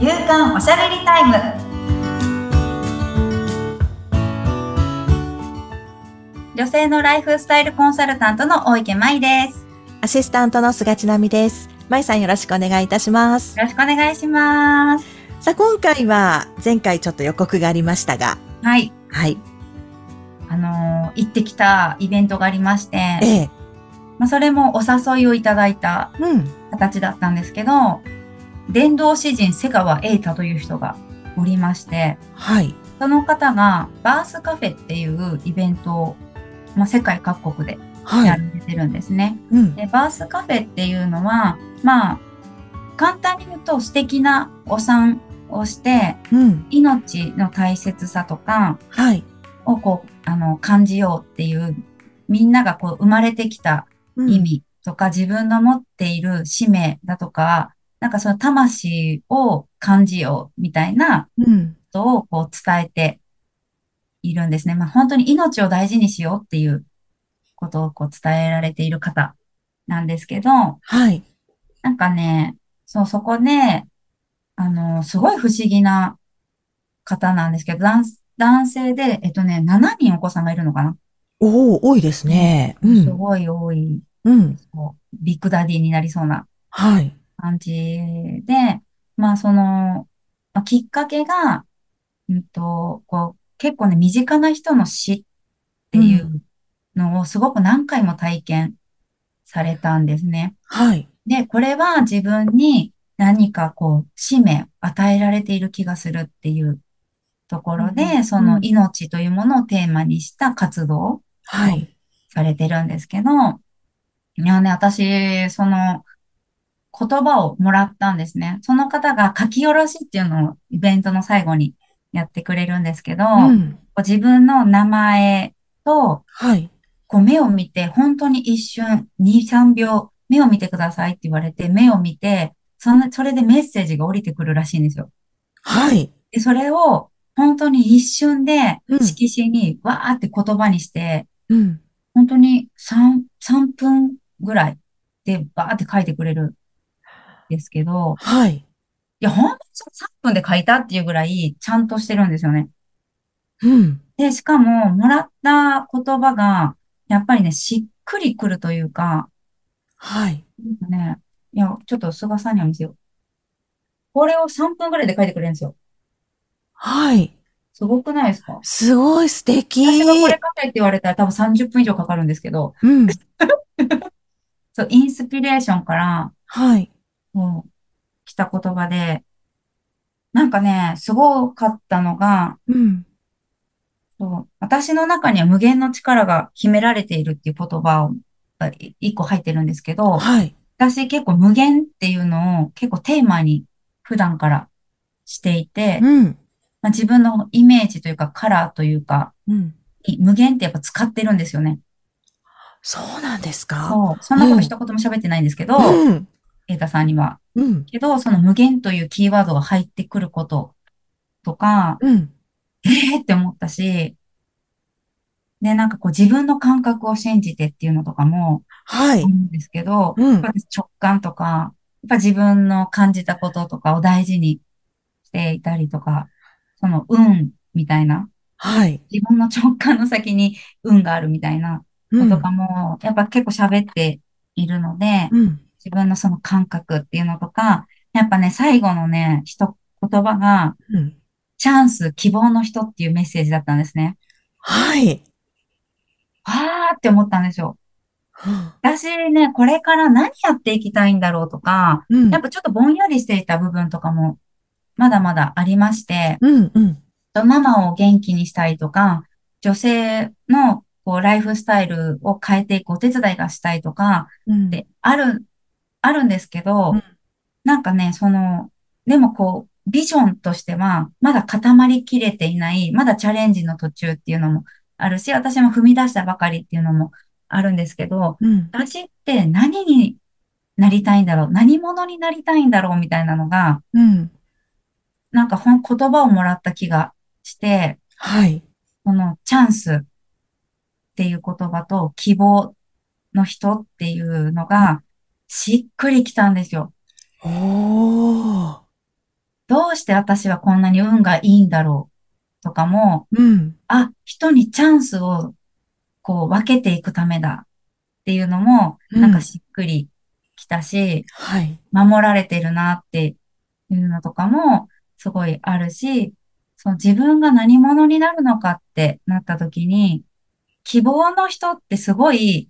夕刊おしゃべりタイム女性のライフスタイルコンサルタントの大池舞ですアシスタントの菅千奈美です。まいさんよろしくお願いいたします。よろしくお願いしますさあ、今回は前回ちょっと予告がありましたが、はいはい。あのー行ってきたイベントがありまして、ええ。まあ、それもお誘いをいただいたうん。形だったんですけど伝道詩人瀬川瑛太という人がおりましてはい。その方がバースカフェっていうイベントを、まあ、世界各国でやらはい。れてるんですね。うん。でバースカフェっていうのはまあ簡単に言うと素敵なお産をしてうん。命の大切さとかはい。をこうあの感じようっていうみんながこう生まれてきたうん意。味とか、自分の持っている使命だとかなんかその魂を感じようみたいなうん。ことをこう伝えているんですね。まあ本当に命を大事にしようっていうことをこう伝えられている方なんですけど、はい。なんかね、そう、そこで、あの、すごい不思議な方なんですけど、男、男性で、えっとね、7人お子さんがいるのかな？おお多いですね。うん。すごい多い、うん。ビッグダディになりそうなはい。感じで、まあその、まあきっかけが、うんと、こう、結構ね、身近な人の死っていうのをすごく何回も体験されたんですね。はい。で、これは自分に何かこう、使命を与えられている気がするっていうところうで、んその命というものをテーマにした活動をはい。されてるんですけど、いやね、私、その言葉をもらったんですね。その方が書き下ろしっていうのをイベントの最後にやってくれるんですけど、うん。自分の名前とはい。こう目を見て、本当に一瞬、2、3秒、目を見てくださいって言われて、目を見て、その、それでメッセージが降りてくるらしいんですよ。はい。で、それを本当に一瞬でうん色紙にわーって言葉にして、うん。本当に3、3分ぐらいでバーって書いてくれるんですけど、はい。いや、本当に3分で書いたっていうぐらいちゃんとしてるんですよね。うん。で、しかも、もらった言葉が、やっぱりね、しっくりくるというか、はい。なんかね、いや、ちょっと菅さんには見せよう。これを3分ぐらいで書いてくれるんですよ。はい。すごくないですか？すごい素敵。私がこれ書けって言われたら多分30分以上かかるんですけど、うん。そう、インスピレーションから、はい。もう、来た言葉で、なんかね、すごかったのが、うん。そう私の中には無限の力が秘められているっていう言葉を、一個入ってるんですけど、はい。私結構無限っていうのを結構テーマに普段からしていて、うん。まあ、自分のイメージというかカラーというか、うん。に無限ってやっぱ使ってるんですよね。そうなんですか？そう。そんなこと一言も喋ってないんですけど、うん。瑛太さんには。うん。けど、その無限というキーワードが入ってくることとか、うん。えーって思ったし、で、なんかこう自分の感覚を信じてっていうのとかもはい。んですけど、うん直感とか、やっぱ自分の感じたこととかを大事にしていたりとか、その運みたいな、はい。自分の直感の先に運があるみたいなうんことかも、やっぱ結構喋っているので、うん。自分のその感覚っていうのとか、やっぱね、最後のね、一言葉が、うん。チャンス、希望の人っていうメッセージだったんですね。はい。あーって思ったんですよ。私ね、これから何やっていきたいんだろうとか、うんやっぱちょっとぼんやりしていた部分とかも、まだまだありまして、うん。うん。ママを元気にしたいとか、女性のこうライフスタイルを変えていくお手伝いがしたいとか、うん。で、ある、あるんですけど、うんなんかね、その、でもこう、ビジョンとしては、まだ固まりきれていない、まだチャレンジの途中っていうのもあるし、私も踏み出したばかりっていうのもあるんですけど、うん。私って何になりたいんだろう何者になりたいんだろうみたいなのが、うん。なんかほん言葉をもらった気がして、はい。このチャンスっていう言葉と希望の人っていうのがしっくりきたんですよ。おー。どうして私はこんなに運がいいんだろうとかも、うん。あ、人にチャンスをこう分けていくためだっていうのも、うんなんかしっくりきたし、はい。守られてるなっていうのとかもすごいあるし、その自分が何者になるのかってなった時に、希望の人ってすごい、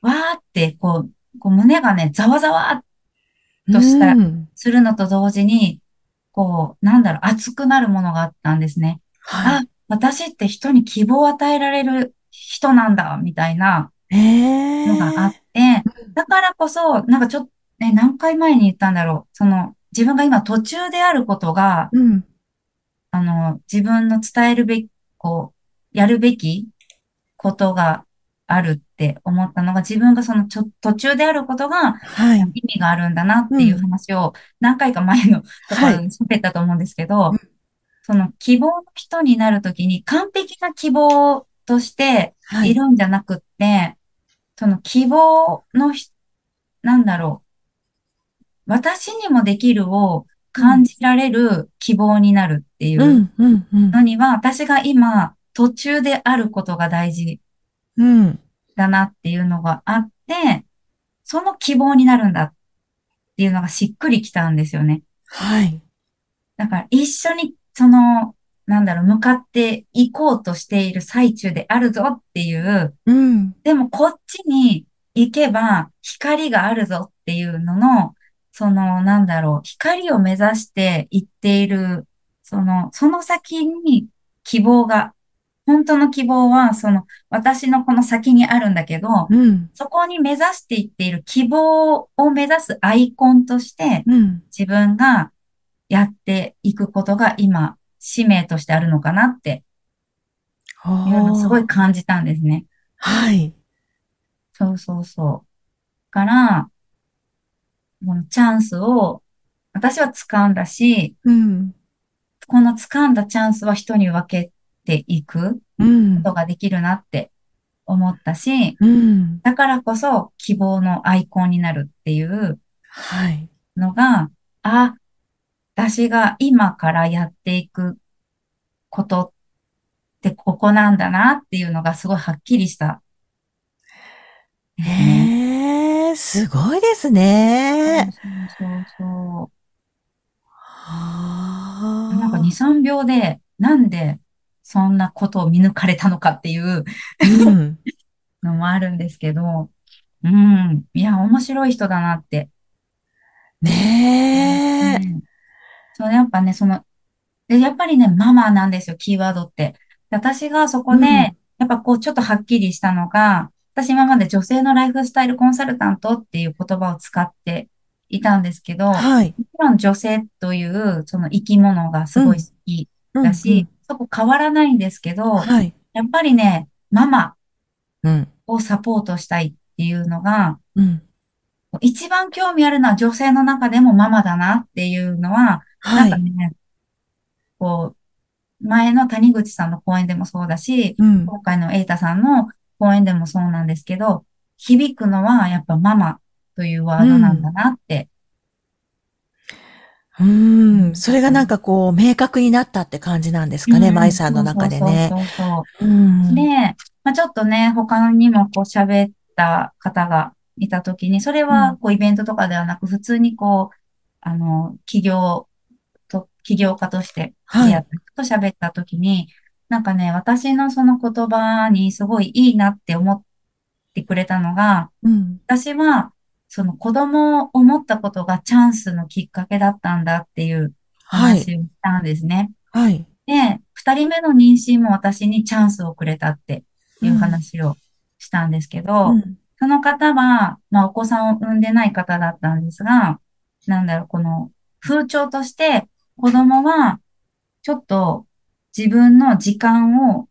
わーってこう、こう胸がね、ざわざわとしたうんするのと同時に、こう、なんだろう、熱くなるものがあったんですね。はあ、私って人に希望を与えられる人なんだ、みたいなのがあっえ。て、だからこそ、なんかちょっと、ね、何回前に言ったんだろう。その、自分が今途中であることが、うん。あの、自分の伝えるべき、こう、やるべきことがあるって思ったのが、自分がそのちょ途中であることがはい。意味があるんだなっていう話を何回か前のところはい。に喋ったと思うんですけど、うんその希望の人になるときに完璧な希望としてはいい。るんじゃなくって、その希望のひ、なんだろう、私にもできるを感じられる希望になるっていう。のには、私が今途中であることが大事うん。だなっていうのがあって、その希望になるんだっていうのがしっくりきたんですよね。はい。だから一緒にその、なんだろう、向かっていこうとしている最中であるぞっていう、うん。でもこっちに行けば光があるぞっていうのの、その、なんだろう、光を目指して行っている、その、その先に希望が、本当の希望は、その、私のこの先にあるんだけど、うん。そこに目指していっている希望を目指すアイコンとして、うん。自分がやっていくことが今、使命としてあるのかなっていうのをすごい感じたんですね。はい。そうそうそう。から、このチャンスを私は掴んだし、うん。この掴んだチャンスは人に分けていくうんことができるなって思ったし、うん。だからこそ希望のアイコンになるっていうはい。のが、あ、私が今からやっていくことってここなんだなっていうのがすごいはっきりした。へえ、すごいですね。そうそうそうはなんか2、3秒で、なんでそんなことを見抜かれたのかっていううん。のもあるんですけど、うん。いや、面白い人だなって。ねえ。うんそう、やっぱね、その、で、やっぱりね、ママなんですよ、キーワードって。で私がそこで、うんやっぱこう、ちょっとはっきりしたのが、私今まで女性のライフスタイルコンサルタントっていう言葉を使っていたんですけど、もはい。ちろん女性というその生き物がすごい好きだし、そこ変わらないんですけうん、ど、はい。やっぱりね、ママうん。をサポートしたいっていうのが、うん。一番興味あるのは女性の中でもママだなっていうのは、はい。なんかね、こう、前の谷口さんの講演でもそうだし、うん。今回の瑛太さんの講演でもそうなんですけど、響くのはやっぱママというワードなんだなって。うん。それがなんかこう、明確になったって感じなんですかね、うん舞さんの中でね。そうそうそうそううん。で、まあ、ちょっとね、他にもこう喋った方がいたときに、それうんはこうイベントとかではなく、普通にこう、あの、企業と、起業家としてはいと喋ったときに、なんかね、私のその言葉にすごいいいなって思ってくれたのが、うん。私はその子供を持ったことがチャンスのきっかけだったんだっていうはい。話をしたんですね。はい。で、二人目の妊娠も私にチャンスをくれたっていう話をしたんですけど、うん。その方は、まあお子さんを産んでない方だったんですが、なんだろう、この風潮として子供はちょっと自分の時間を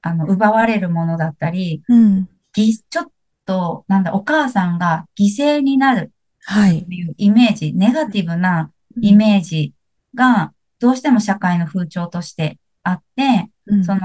あの奪われるものだったり、うん。ぎちょっと、なんだ、お母さんが犠牲になるはい。というイメージ、ネガティブなイメージがどうしても社会の風潮としてあって、うんその、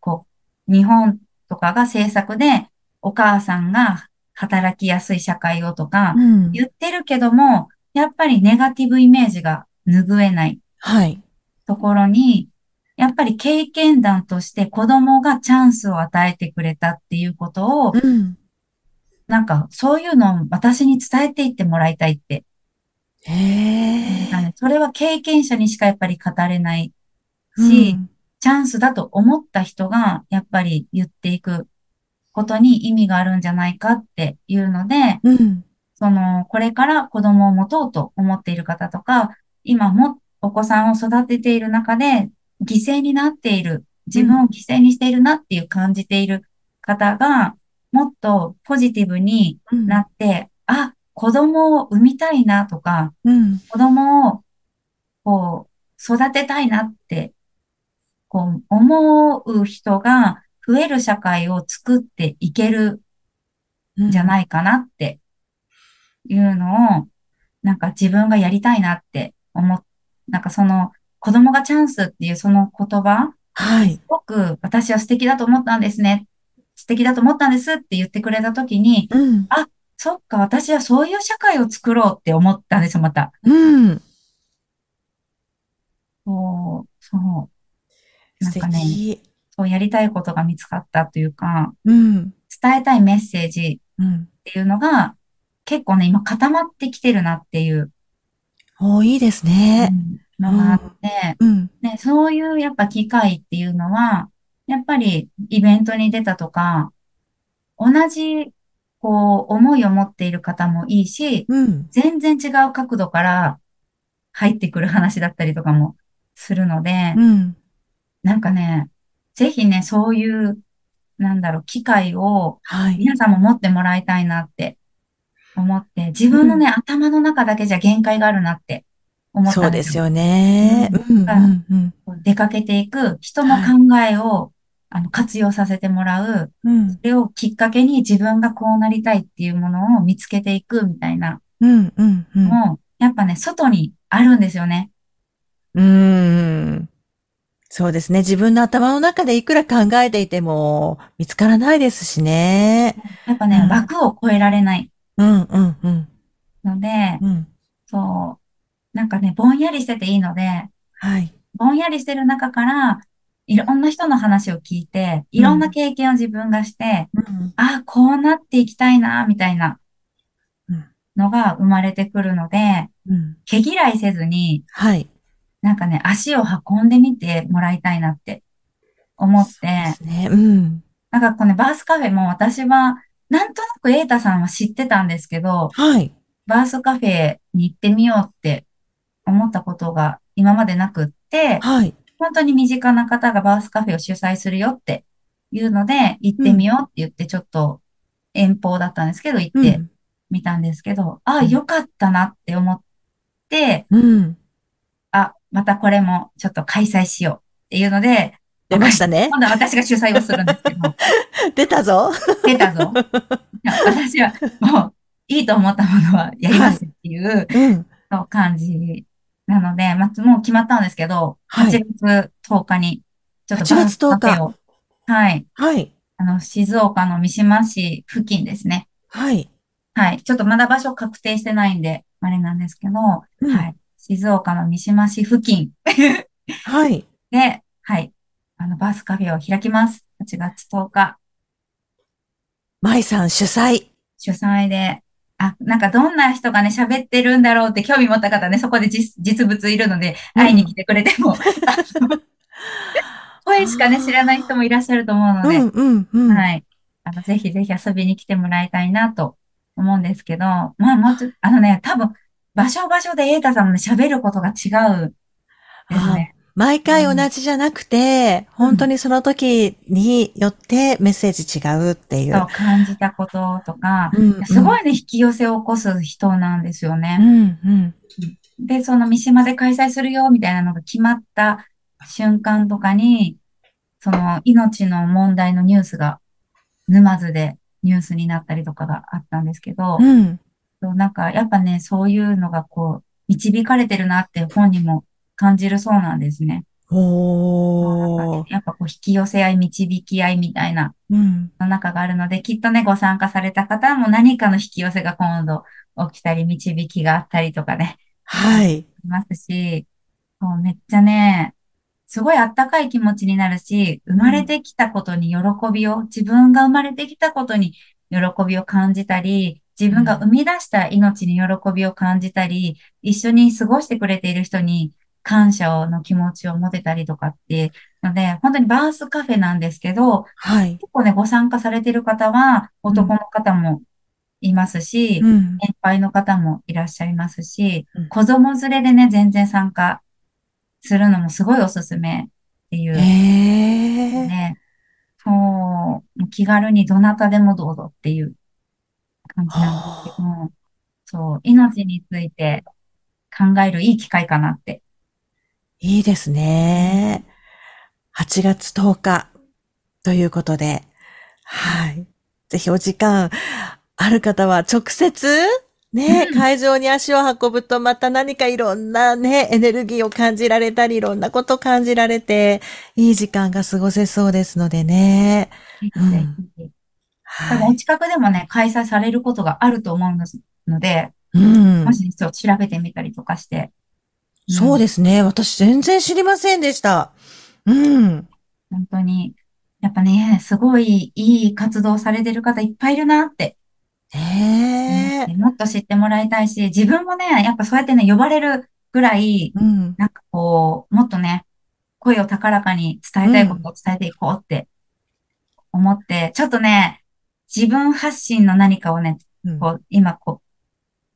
こう、日本とかが政策でお母さんが働きやすい社会をとかうん。言ってるけども、やっぱりネガティブイメージが拭えないはい。ところに、やっぱり経験談として子供がチャンスを与えてくれたっていうことを、うん。なんかそういうのを私に伝えていってもらいたいって。へえ。それは経験者にしかやっぱり語れないうし、んチャンスだと思った人がやっぱり言っていくことに意味があるんじゃないかっていうので、うん。その、これから子供を持とうと思っている方とか、今もお子さんを育てている中で犠牲になっている、自分を犠牲にしているなっていう感じている方が、もっとポジティブにうんなって、あ、子供を産みたいなとか、うん。子供をこう育てたいなって、こう思う人が増える社会を作っていけるうんんじゃないかなっていうのを、なんか自分がやりたいなって思っ、なんかその子供がチャンスっていうその言葉、はいす。ごく私は素敵だと思ったんですね。素敵だと思ったんですって言ってくれたときに、うん。そっか、私はそういう社会を作ろうって思ったんですよ、また。うん。そう、そう。なん素かね、敵。そうやりたいことが見つかったというか、うん。伝えたいメッセージうん。っていうのが、結構ね、今固まってきてるなっていう、おいいですね。のがあって、うん。ね、そういうやっぱ機会っていうのは、やっぱりイベントに出たとか、同じ、こう、思いを持っている方もいいし、うん。全然違う角度から入ってくる話だったりとかもするので、うん。なんかね、ぜひね、そういう、なんだろう、機会をはい。皆さんも持ってもらいたいなって思って、自分のね、頭の中だけじゃ限界があるなって思った。そうですよね。出かけていく人の考えを、あの活用させてもらう、うんそ。れをきっかけに自分がこうなりたいっていうものを見つけていくみたいなうん。うん。うん。のも、やっぱね、外にあるんですよね。うーん。そうですね。自分の頭の中でいくら考えていても見つからないですしね。やっぱね、うん枠を超えられないうん、うん、うん。ので、うん。そう、なんかね、ぼんやりしてていいので、はい。ぼんやりしてる中から、いろんな人の話を聞いて、いろんな経験を自分がして、うん。ああ、こうなっていきたいな、みたいなうんのが生まれてくるので、うん。毛嫌いせずに、はい。なんかね、足を運んでみてもらいたいなって思って、ね。うん。なんかこのね、バースカフェも私は、なんとなくエータさんは知ってたんですけど、はい。バースカフェに行ってみようって思ったことが今までなくって、はい。本当に身近な方がバースカフェを主催するよっていうので、行ってみようって言って、ちょっと遠方だったんですけど、行ってうん。みたんですけど、ああ、うんよかったなって思って、うん。あ、またこれもちょっと開催しようっていうので、出ましたね。今度は私が主催をするんですけど、出たぞ。出たぞ。私はもういいと思ったものはやりますっていううん。そう感じなので、まあ、もう決まったんですけど、はい8月10日に、ちょっと8月10日バースカフェを、はい、はい。あの、静岡の三島市付近ですね。はい。はい。ちょっとまだ場所確定してないんで、あれなんですけど、うんはい。静岡の三島市付近はい。で、はい。あの、バースカフェを開きます。8月10日、舞さん主催。主催で、あ、なんかどんな人がね、喋ってるんだろうって興味持った方ね、そこで実実物いるので、会いに来てくれても、あ の声しかね、知らない人もいらっしゃると思うので、うん、うん、うん。はい。あの、ぜひぜひ遊びに来てもらいたいなと思うんですけど、まあもうちょっと、あのね、多分、場所場所で瑛太さんもね、喋ることが違うですね。毎回同じじゃなくて、本当にその時によってメッセージ違うっていう。そう感じたこととか、うんうんすごいね、引き寄せを起こす人なんですようね。ん、うん。で、その三島で開催するよ、みたいなのが決まった瞬間とかに、その命の問題のニュースが沼津でニュースになったりとかがあったんですけど、うん。そうなんかやっぱね、そういうのがこう、導かれてるなって本人も感じるそうなんですね。おー。やっぱこう引き寄せ合い、導き合いみたいなうん。の中があるので、きっとね、ご参加された方も何かの引き寄せが今度起きたり、導きがあったりとかね、はい。いますし、そうめっちゃね、すごいあったかい気持ちになるし、生まれてきたことに喜びを、自分が生まれてきたことに喜びを感じたり、自分が生み出した命に喜びを感じたり、一緒に過ごしてくれている人に感謝の気持ちを持てたりとかって、ので、本当にバースカフェなんですけど、はい。結構ね、ご参加されている方は、男の方もいますし、うん。年配の方もいらっしゃいますしうん、子供連れでね、全然参加するのもすごいおすすめっていう。ええね、そう、気軽にどなたでもどうぞっていう感じなんですけど、そう、命について考えるいい機会かなって。いいですね。8月10日ということで、はい。ぜひお時間ある方は直接、ね、うん。会場に足を運ぶとまた何かいろんなね、エネルギーを感じられたり、いろんなことを感じられて、いい時間が過ごせそうですのでね。うん。多分はい。お近くでもね、開催されることがあると思うので、うんも。しちょっと調べてみたりとかして、そうですね。私全然知りませんでした。うん。本当に、やっぱね、すごいいい活動されてる方いっぱいいるなってねえ。もっと知ってもらいたいし、自分もね、やっぱそうやってね、呼ばれるぐらい、うん。なんかこう、もっとね、声を高らかに伝えたいことを伝えていこうって思って、ちょっとね、自分発信の何かをね、うんこう、今こ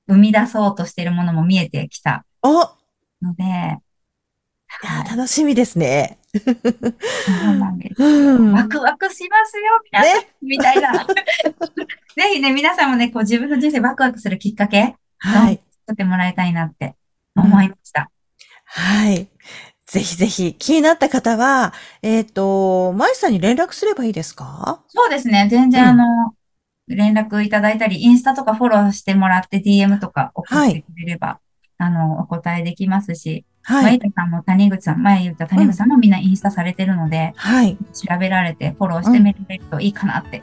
う、生み出そうとしているものも見えてきたおので、い楽しみですね。そうなんです。うん。ワクワクしますよ、みたいな。ぜひね、皆さんもね、こう自分の人生ワクワクするきっかけ、はい。作ってもらいたいなって思いました。はい。ぜひぜひ、気になった方は、えっ、と、舞さんに連絡すればいいですか？そうですね。全然、うんあの、連絡いただいたり、インスタとかフォローしてもらって DM とか送ってくれれば、あの、お答えできますし、まはい。ゆたさんも谷口さん、前言った谷口さんもみんなインスタされてるので、はい。調べられてフォローしてみれるといいかなって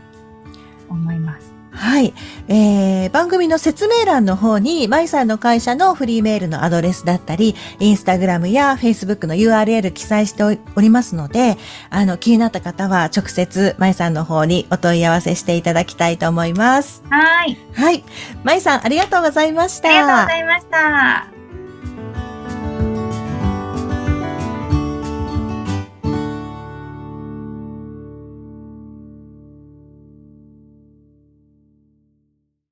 思います。はい。えー、番組の説明欄の方に、舞さんの会社のフリーメールのアドレスだったり、インスタグラムやフェイスブックの URL 記載しておりますので、あの、気になった方は直接舞さんの方にお問い合わせしていただきたいと思います。はい。はい。舞さん、ありがとうございました。ありがとうございました。